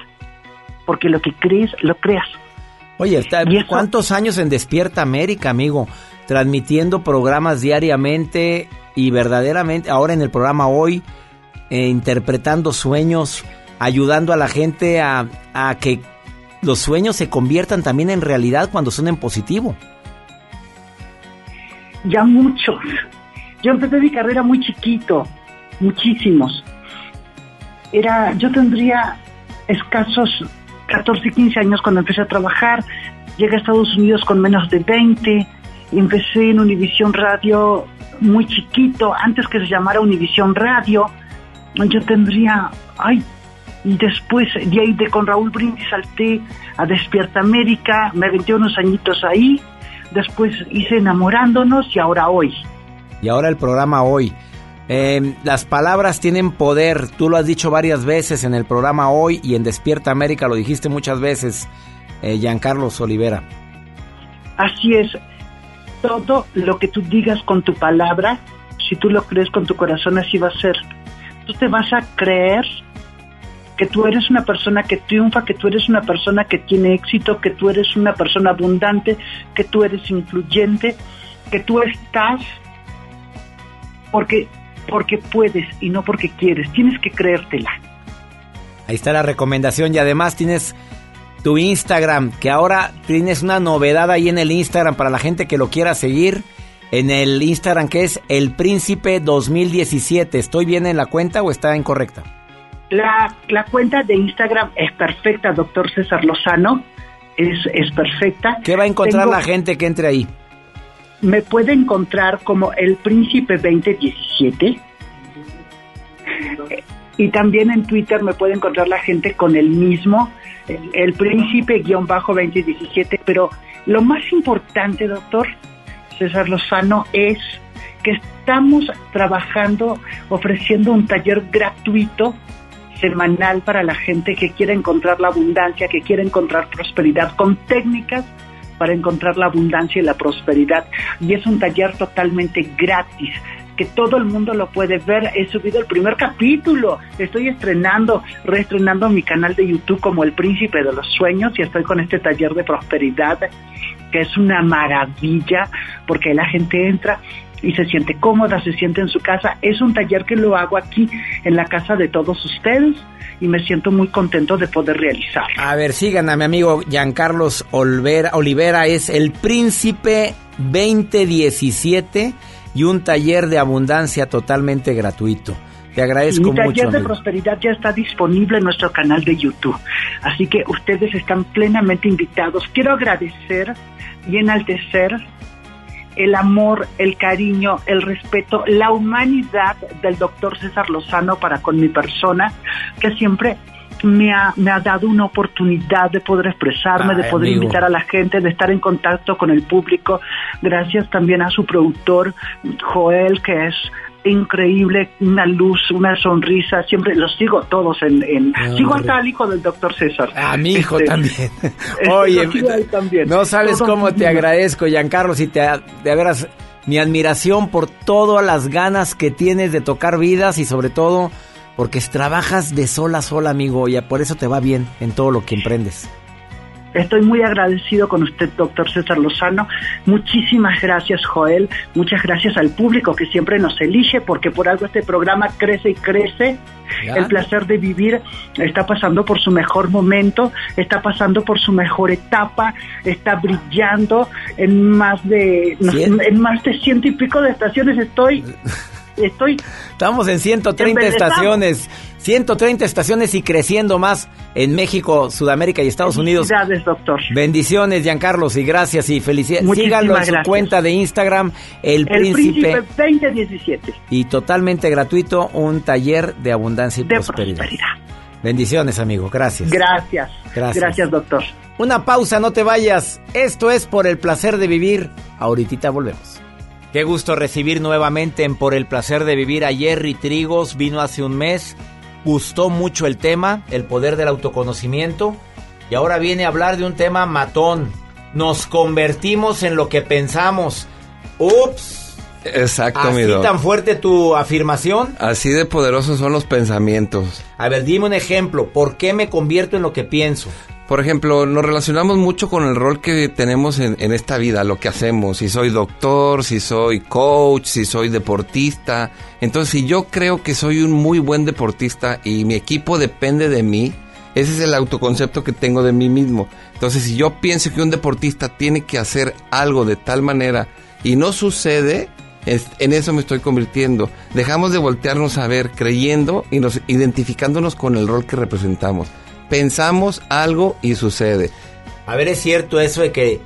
Speaker 7: Porque lo que crees, lo creas.
Speaker 2: Oye, está-. ¿cuántos años en Despierta América, amigo? Transmitiendo programas diariamente y verdaderamente, ahora en el programa hoy, eh, interpretando sueños, ayudando a la gente a, a que los sueños se conviertan también en realidad cuando son en positivo.
Speaker 7: ya muchos. Yo empecé mi carrera muy chiquito, muchísimos. Era, yo tendría escasos 14, 15 años cuando empecé a trabajar. Llegué a Estados Unidos con menos de 20. Empecé en Univisión Radio muy chiquito, antes que se llamara Univisión Radio. Yo tendría, ay, y después de ahí de con Raúl Brindis salté a Despierta América, me aventé unos añitos ahí, después hice Enamorándonos y ahora hoy.
Speaker 2: Y ahora el programa hoy. Eh, las palabras tienen poder, tú lo has dicho varias veces en el programa hoy y en Despierta América lo dijiste muchas veces, eh, Giancarlos Olivera.
Speaker 7: Así es, todo lo que tú digas con tu palabra, si tú lo crees con tu corazón, así va a ser. Tú te vas a creer que tú eres una persona que triunfa, que tú eres una persona que tiene éxito, que tú eres una persona abundante, que tú eres influyente, que tú estás porque porque puedes y no porque quieres. Tienes que creértela.
Speaker 2: Ahí está la recomendación y además tienes tu Instagram, que ahora tienes una novedad ahí en el Instagram para la gente que lo quiera seguir. En el Instagram que es El Príncipe 2017. ¿Estoy bien en la cuenta o está incorrecta?
Speaker 7: La, la cuenta de Instagram es perfecta, doctor César Lozano. Es, es perfecta.
Speaker 2: ¿Qué va a encontrar
Speaker 7: Tengo-
Speaker 2: la gente que entre ahí?
Speaker 7: Me puede encontrar como El Príncipe 2017. Y también en Twitter me puede encontrar la gente con el mismo, el, el Príncipe-2017. Pero lo más importante, doctor César Lozano, es que estamos trabajando, ofreciendo un taller gratuito semanal para la gente que quiere encontrar la abundancia, que quiere encontrar prosperidad, con técnicas para encontrar la abundancia y la prosperidad. Y es un taller totalmente gratis que todo el mundo lo puede ver. He subido el primer capítulo. Estoy estrenando, reestrenando mi canal de YouTube como El Príncipe de los Sueños y estoy con este taller de prosperidad que es una maravilla porque la gente entra y se siente cómoda, se siente en su casa. Es un taller que lo hago aquí en la casa de todos ustedes y me siento muy contento de poder realizar.
Speaker 2: A ver, sigan a mi amigo Giancarlos Olvera, Olivera, es el Príncipe 2017 y un taller de abundancia totalmente gratuito. Te agradezco mucho.
Speaker 7: Mi taller de
Speaker 2: amigo.
Speaker 7: prosperidad ya está disponible en nuestro canal de YouTube. Así que ustedes están plenamente invitados. Quiero agradecer y enaltecer el amor, el cariño, el respeto, la humanidad del doctor César Lozano para con mi persona, que siempre me ha, me ha dado una oportunidad de poder expresarme, de poder
Speaker 2: amigo.
Speaker 7: invitar a la gente, de estar en contacto con el público. Gracias también a su productor, Joel, que es increíble, una luz, una sonrisa, siempre los sigo todos en... en
Speaker 2: Ah,
Speaker 7: sigo hasta al hijo del doctor César.
Speaker 2: A mi hijo
Speaker 7: Este,
Speaker 2: también. [LAUGHS]
Speaker 7: este, [LAUGHS]
Speaker 2: Oye,
Speaker 7: también.
Speaker 2: no sabes cómo te [LAUGHS] agradezco, Giancarlos, y te, de veras, mi admiración por todas las ganas que tienes de tocar vidas y sobre todo porque trabajas de sola a sola, amigo, y por eso te va bien en todo lo que emprendes.
Speaker 7: Estoy muy agradecido con usted, doctor César Lozano. Muchísimas gracias, Joel. Muchas gracias al público que siempre nos elige, porque por algo este programa crece y crece. El placer de vivir está pasando por su mejor momento, está pasando por su mejor etapa, está brillando en más de
Speaker 2: Cien.
Speaker 7: en más de ciento y pico de estaciones. Estoy, [LAUGHS] estoy
Speaker 2: Estamos en 130
Speaker 7: Embelesamos.
Speaker 2: estaciones, 130 estaciones y creciendo más en México, Sudamérica y Estados Unidos.
Speaker 7: Felicidades, doctor.
Speaker 2: Bendiciones, Giancarlos, y gracias y felicidades.
Speaker 7: Muchísimas
Speaker 2: Síganlo en su cuenta de Instagram, El,
Speaker 7: El
Speaker 2: Príncipe,
Speaker 7: Príncipe 2017
Speaker 2: y totalmente gratuito, un taller de abundancia y
Speaker 7: de
Speaker 2: prosperidad.
Speaker 7: prosperidad.
Speaker 2: Bendiciones, amigo, gracias.
Speaker 7: Gracias.
Speaker 2: Gracias.
Speaker 7: Gracias, doctor.
Speaker 2: Una pausa, no te vayas. Esto es por el placer de vivir. Ahorita volvemos. Qué gusto recibir nuevamente en Por el placer de vivir a Jerry Trigos. Vino hace un mes. Gustó mucho el tema, el poder del autoconocimiento. Y ahora viene a hablar de un tema matón. Nos convertimos en lo que pensamos. Ups.
Speaker 8: Exacto, mi
Speaker 2: Así tan fuerte tu afirmación.
Speaker 8: Así de poderosos son los pensamientos.
Speaker 2: A ver, dime un ejemplo. ¿Por qué me convierto en lo que pienso?
Speaker 8: Por ejemplo, nos relacionamos mucho con el rol que tenemos en, en esta vida, lo que hacemos. Si soy doctor, si soy coach, si soy deportista. Entonces, si yo creo que soy un muy buen deportista y mi equipo depende de mí, ese es el autoconcepto que tengo de mí mismo. Entonces, si yo pienso que un deportista tiene que hacer algo de tal manera y no sucede, en eso me estoy convirtiendo. Dejamos de voltearnos a ver creyendo y nos identificándonos con el rol que representamos. Pensamos algo y sucede.
Speaker 2: A ver, ¿es cierto eso de que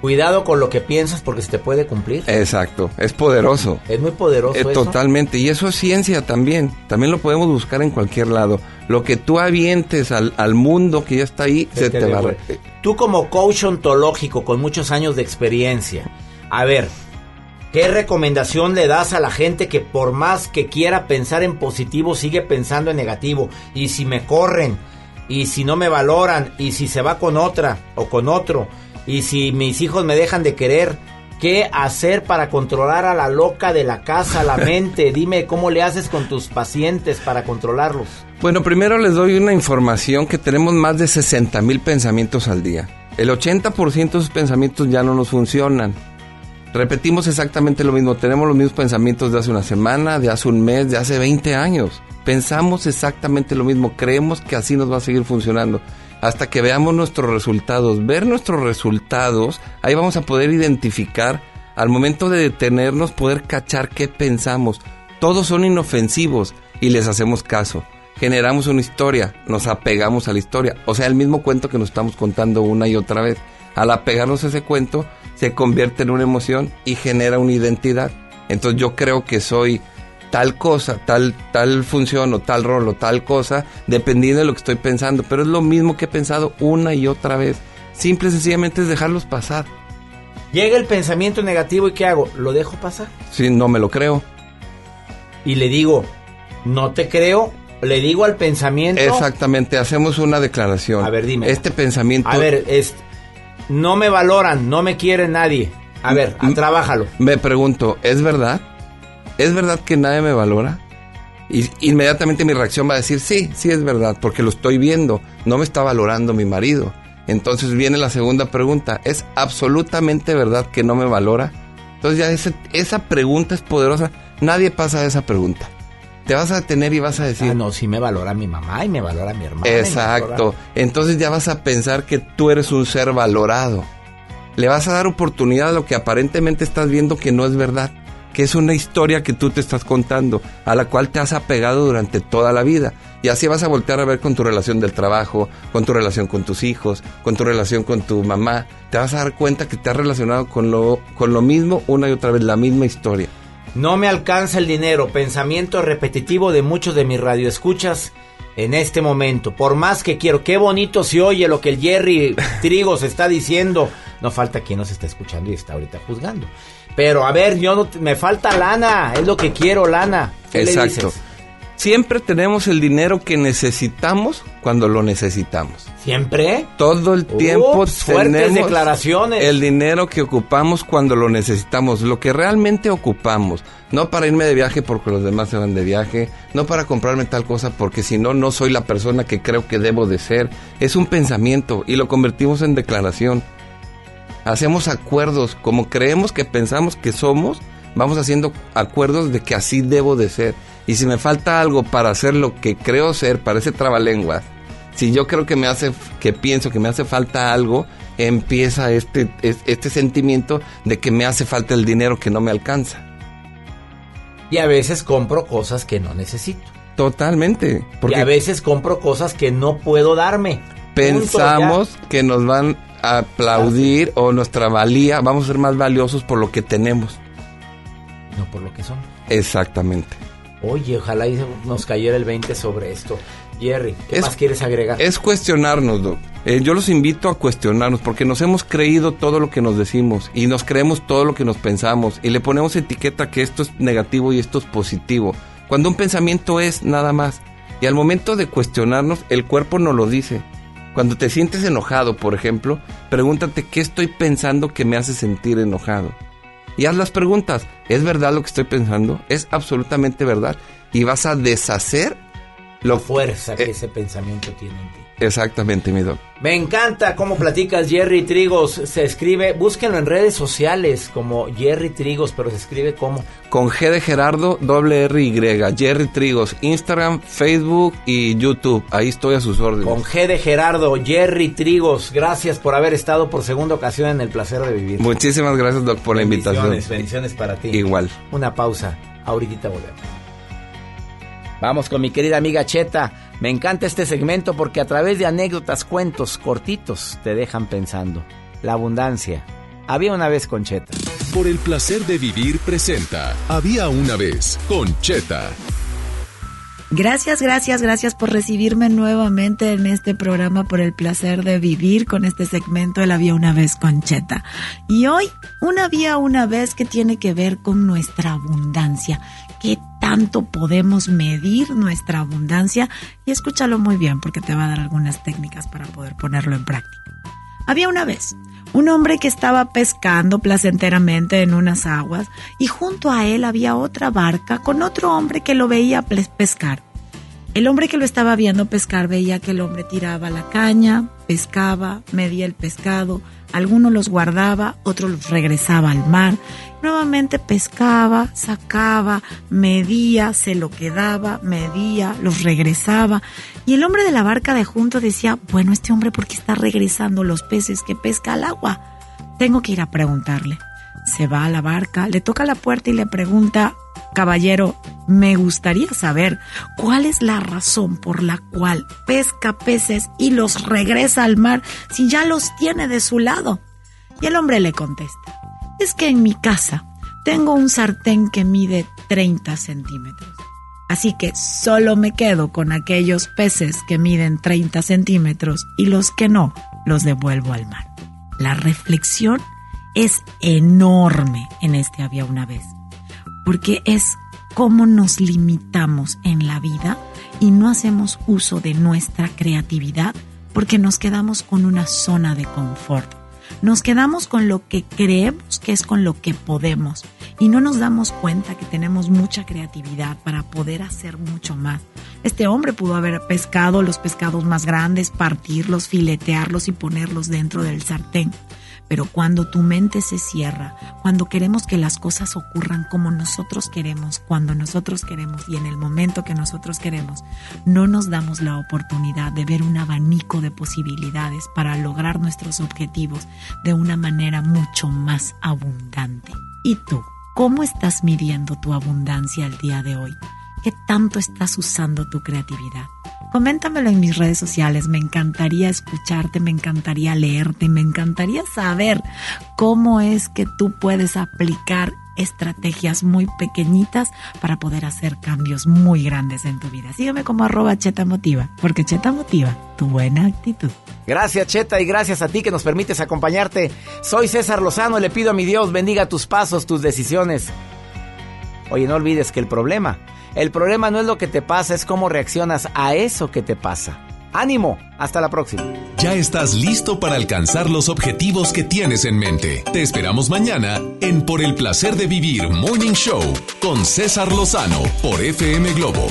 Speaker 2: cuidado con lo que piensas porque se te puede cumplir?
Speaker 8: Exacto, es poderoso.
Speaker 2: Es muy poderoso
Speaker 8: Eh,
Speaker 2: eso.
Speaker 8: totalmente, y eso es ciencia también. También lo podemos buscar en cualquier lado. Lo que tú avientes al, al mundo que ya está ahí, se, te, va a...
Speaker 2: Tú como coach ontológico con muchos años de experiencia, a ver, ¿qué recomendación le das a la gente que por más que quiera pensar en positivo sigue pensando en negativo? Y si me corren, y si no me valoran, y si se va con otra o con otro, y si mis hijos me dejan de querer, ¿qué hacer para controlar a la loca de la casa, la [LAUGHS] mente? Dime cómo le haces con tus pacientes para controlarlos.
Speaker 8: Bueno, primero les doy una información que tenemos más de 60 mil pensamientos al día. El 80% de esos pensamientos ya no nos funcionan. Repetimos exactamente lo mismo. Tenemos los mismos pensamientos de hace una semana, de hace un mes, de hace 20 años. Pensamos exactamente lo mismo. Creemos que así nos va a seguir funcionando. Hasta que veamos nuestros resultados. Ver nuestros resultados, ahí vamos a poder identificar, al momento de detenernos, poder cachar qué pensamos. Todos son inofensivos y les hacemos caso. Generamos una historia, nos apegamos a la historia. O sea, el mismo cuento que nos estamos contando una y otra vez. Al apegarnos a ese cuento, se convierte en una emoción y genera una identidad. Entonces yo creo que soy tal cosa, tal, tal función o tal rol o tal cosa, dependiendo de lo que estoy pensando. Pero es lo mismo que he pensado una y otra vez. Simple y sencillamente es dejarlos pasar.
Speaker 2: Llega el pensamiento negativo y ¿qué hago? Lo dejo pasar.
Speaker 8: Si no me lo creo.
Speaker 2: y le digo, no te creo, le digo al pensamiento.
Speaker 8: Exactamente, hacemos una declaración.
Speaker 2: A ver, dime.
Speaker 8: Este pensamiento.
Speaker 2: A ver, es, no me valoran, no me quiere nadie. A ver,
Speaker 8: Mm,
Speaker 2: trabájalo.
Speaker 8: Me pregunto, ¿es verdad? ¿Es verdad que nadie me valora? Y inmediatamente mi reacción va a decir, sí, sí es verdad, porque lo estoy viendo. No me está valorando mi marido. Entonces viene la segunda pregunta, ¿es absolutamente verdad que no me valora? Entonces ya ese- esa pregunta es poderosa. Nadie pasa de esa pregunta. Te vas a detener y vas a decir,
Speaker 2: Ah, no, sí me valora mi mamá y me valora mi hermana.
Speaker 8: Exacto.
Speaker 2: valora-
Speaker 8: Entonces ya vas a pensar que tú eres un ser valorado. Le vas a dar oportunidad a lo que aparentemente estás viendo que no es verdad, que es una historia que tú te estás contando, a la cual te has apegado durante toda la vida. Y así vas a voltear a ver con tu relación del trabajo, con tu relación con tus hijos, con tu relación con tu mamá. Te vas a dar cuenta que te has relacionado con lo, con lo mismo una y otra vez, la misma historia.
Speaker 2: No me alcanza el dinero, pensamiento repetitivo de muchos de mis radioescuchas en este momento. Por más que quiero, qué bonito se oye lo que el Jerry Trigos está diciendo. No falta quien nos está escuchando y está ahorita juzgando. Pero a ver, yo no, me falta lana, es lo que quiero, lana. ¿Qué le
Speaker 8: Exacto. Siempre tenemos el dinero que necesitamos cuando lo necesitamos.
Speaker 2: ¿Siempre?
Speaker 8: Todo el tiempo
Speaker 2: Ups, fuertes
Speaker 8: tenemos
Speaker 2: declaraciones.
Speaker 8: el dinero que ocupamos cuando lo necesitamos, lo que realmente ocupamos, no para irme de viaje porque los demás se van de viaje, no para comprarme tal cosa porque si no no soy la persona que creo que debo de ser, es un pensamiento y lo convertimos en declaración. Hacemos acuerdos como creemos que pensamos que somos, vamos haciendo acuerdos de que así debo de ser. Y si me falta algo para hacer lo que creo ser, parece trabalenguas. Si yo creo que me hace, que pienso que me hace falta algo, empieza este, es- este sentimiento de que me hace falta el dinero que no me alcanza.
Speaker 2: Y a veces compro cosas que no necesito.
Speaker 8: Totalmente.
Speaker 2: y
Speaker 8: Porque
Speaker 2: a veces compro cosas que no puedo darme.
Speaker 8: pensamos que nos van a aplaudir o nuestra valía, vamos a ser más valiosos por lo que tenemos.
Speaker 2: No por lo que son.
Speaker 8: Exactamente.
Speaker 2: Oye, ojalá y nos cayera el 20 sobre esto. Jerry, ¿qué
Speaker 8: Es-
Speaker 2: más quieres agregar?
Speaker 8: Es cuestionarnos, Doc. Eh, yo los invito a cuestionarnos porque nos hemos creído todo lo que nos decimos y nos creemos todo lo que nos pensamos y le ponemos etiqueta que esto es negativo y esto es positivo. Cuando un pensamiento es nada más. Y al momento de cuestionarnos, el cuerpo nos lo dice. Cuando te sientes enojado, por ejemplo, pregúntate qué estoy pensando que me hace sentir enojado. Y haz las preguntas. ¿Es verdad lo que estoy pensando? ¿Es absolutamente verdad? Y vas a deshacer
Speaker 2: La
Speaker 8: lo
Speaker 2: fuerza que
Speaker 8: Eh.
Speaker 2: ese pensamiento tiene en ti.
Speaker 8: Exactamente, mi doc.
Speaker 2: Me encanta cómo platicas Jerry Trigos. Se escribe, búsquenlo en redes sociales como Jerry Trigos, pero se escribe como
Speaker 8: Con G de Gerardo, doble R Y, Jerry Trigos, Instagram, Facebook y YouTube. Ahí estoy a sus órdenes.
Speaker 2: con G de Gerardo, Jerry Trigos. Gracias por haber estado por segunda ocasión en el placer de vivir.
Speaker 8: Muchísimas gracias, Doc, por la invitación.
Speaker 2: Bendiciones, bendiciones para ti.
Speaker 8: Igual.
Speaker 2: Una pausa. Ahorita volvemos. Vamos con mi querida amiga Cheta. Me encanta este segmento porque a través de anécdotas, cuentos cortitos te dejan pensando. La abundancia. Había una vez con Cheta.
Speaker 1: Por el placer de vivir presenta Había una vez con Cheta.
Speaker 9: Gracias, gracias, gracias por recibirme nuevamente en este programa por el placer de vivir con este segmento El había una vez con Cheta. Y hoy, un había una vez que tiene que ver con nuestra abundancia. ¿Qué tanto podemos medir nuestra abundancia? Y escúchalo muy bien porque te va a dar algunas técnicas para poder ponerlo en práctica. Había una vez un hombre que estaba pescando placenteramente en unas aguas y junto a él había otra barca con otro hombre que lo veía pescar. El hombre que lo estaba viendo pescar veía que el hombre tiraba la caña, pescaba, medía el pescado, algunos los guardaba, otros los regresaba al mar, nuevamente pescaba, sacaba, medía, se lo quedaba, medía, los regresaba. Y el hombre de la barca de junto decía, bueno, este hombre, ¿por qué está regresando los peces que pesca al agua? Tengo que ir a preguntarle. Se va a la barca, le toca la puerta y le pregunta, caballero, me gustaría saber cuál es la razón por la cual pesca peces y los regresa al mar si ya los tiene de su lado. Y el hombre le contesta, es que en mi casa tengo un sartén que mide 30 centímetros. Así que solo me quedo con aquellos peces que miden 30 centímetros y los que no los devuelvo al mar. La reflexión es enorme en este había una vez, porque es cómo nos limitamos en la vida y no hacemos uso de nuestra creatividad porque nos quedamos con una zona de confort. Nos quedamos con lo que creemos que es con lo que podemos y no nos damos cuenta que tenemos mucha creatividad para poder hacer mucho más. Este hombre pudo haber pescado los pescados más grandes, partirlos, filetearlos y ponerlos dentro del sartén. Pero cuando tu mente se cierra, cuando queremos que las cosas ocurran como nosotros queremos, cuando nosotros queremos y en el momento que nosotros queremos, no nos damos la oportunidad de ver un abanico de posibilidades para lograr nuestros objetivos de una manera mucho más abundante. ¿Y tú? ¿Cómo estás midiendo tu abundancia el día de hoy? ¿Qué tanto estás usando tu creatividad? Coméntamelo en mis redes sociales, me encantaría escucharte, me encantaría leerte, me encantaría saber cómo es que tú puedes aplicar estrategias muy pequeñitas para poder hacer cambios muy grandes en tu vida. Sígueme como arroba Cheta porque Cheta Motiva tu buena actitud.
Speaker 2: Gracias Cheta y gracias a ti que nos permites acompañarte. Soy César Lozano le pido a mi Dios bendiga tus pasos, tus decisiones. Oye, no olvides que el problema el problema no es lo que te pasa, es cómo reaccionas a eso que te pasa. Ánimo, hasta la próxima.
Speaker 1: Ya estás listo para alcanzar los objetivos que tienes en mente. Te esperamos mañana en Por el placer de vivir Morning Show con César Lozano por FM Globo